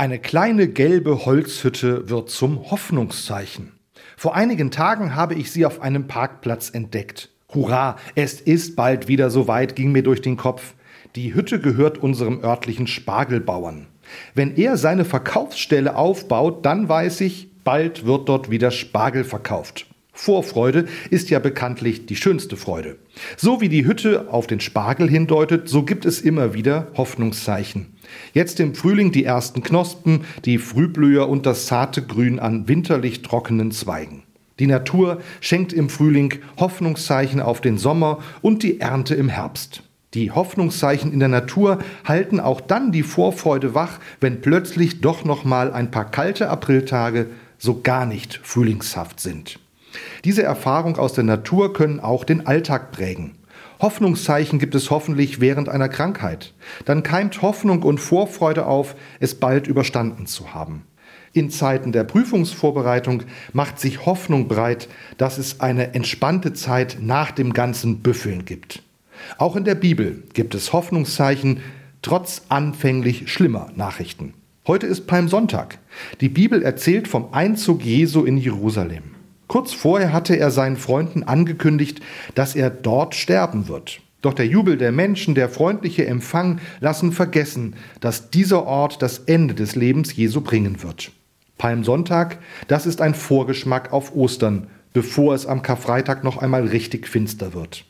Eine kleine gelbe Holzhütte wird zum Hoffnungszeichen. Vor einigen Tagen habe ich sie auf einem Parkplatz entdeckt. Hurra, es ist bald wieder soweit, ging mir durch den Kopf. Die Hütte gehört unserem örtlichen Spargelbauern. Wenn er seine Verkaufsstelle aufbaut, dann weiß ich, bald wird dort wieder Spargel verkauft. Vorfreude ist ja bekanntlich die schönste Freude. So wie die Hütte auf den Spargel hindeutet, so gibt es immer wieder Hoffnungszeichen. Jetzt im Frühling die ersten Knospen, die Frühblüher und das zarte Grün an winterlich trockenen Zweigen. Die Natur schenkt im Frühling Hoffnungszeichen auf den Sommer und die Ernte im Herbst. Die Hoffnungszeichen in der Natur halten auch dann die Vorfreude wach, wenn plötzlich doch noch mal ein paar kalte Apriltage so gar nicht frühlingshaft sind. Diese Erfahrung aus der Natur können auch den Alltag prägen. Hoffnungszeichen gibt es hoffentlich während einer Krankheit. Dann keimt Hoffnung und Vorfreude auf, es bald überstanden zu haben. In Zeiten der Prüfungsvorbereitung macht sich Hoffnung breit, dass es eine entspannte Zeit nach dem ganzen Büffeln gibt. Auch in der Bibel gibt es Hoffnungszeichen, trotz anfänglich schlimmer Nachrichten. Heute ist Palmsonntag. Die Bibel erzählt vom Einzug Jesu in Jerusalem. Kurz vorher hatte er seinen Freunden angekündigt, dass er dort sterben wird. Doch der Jubel der Menschen, der freundliche Empfang lassen vergessen, dass dieser Ort das Ende des Lebens Jesu bringen wird. Palmsonntag, das ist ein Vorgeschmack auf Ostern, bevor es am Karfreitag noch einmal richtig finster wird.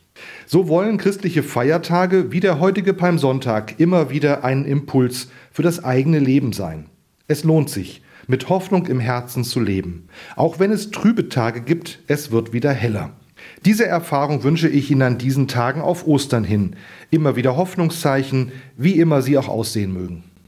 So wollen christliche Feiertage wie der heutige Palmsonntag immer wieder einen Impuls für das eigene Leben sein. Es lohnt sich, mit Hoffnung im Herzen zu leben. Auch wenn es trübe Tage gibt, es wird wieder heller. Diese Erfahrung wünsche ich Ihnen an diesen Tagen auf Ostern hin. Immer wieder Hoffnungszeichen, wie immer sie auch aussehen mögen.